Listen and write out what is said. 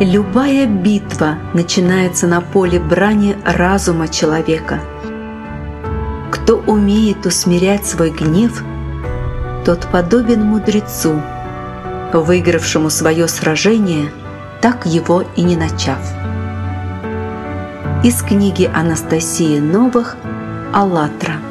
Любая битва начинается на поле брани разума человека. Кто умеет усмирять свой гнев, тот подобен мудрецу, выигравшему свое сражение, так его и не начав. Из книги Анастасии Новых «АЛЛАТРА»